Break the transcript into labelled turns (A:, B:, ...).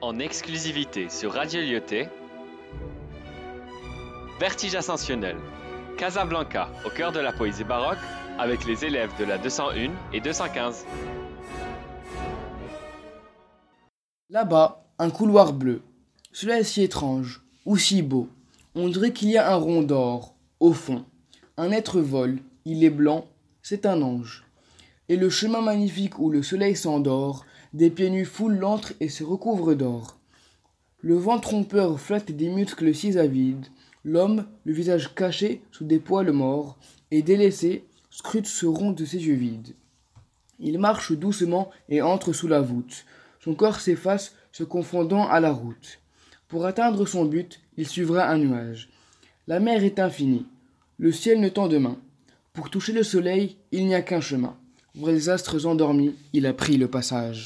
A: en exclusivité sur Radio Lyoté. Vertige ascensionnel. Casablanca, au cœur de la poésie baroque, avec les élèves de la 201 et 215.
B: Là-bas, un couloir bleu. Cela est si étrange, ou si beau. On dirait qu'il y a un rond d'or, au fond. Un être vole, il est blanc, c'est un ange. Et le chemin magnifique où le soleil s'endort, des pieds nus foulent l'antre et se recouvrent d'or. Le vent trompeur flatte des muscles si avides. L'homme, le visage caché sous des poils morts, et délaissé, scrute ce rond de ses yeux vides. Il marche doucement et entre sous la voûte. Son corps s'efface, se confondant à la route. Pour atteindre son but, il suivra un nuage. La mer est infinie. Le ciel ne tend de main. Pour toucher le soleil, il n'y a qu'un chemin. Voir les astres endormis, il a pris le passage.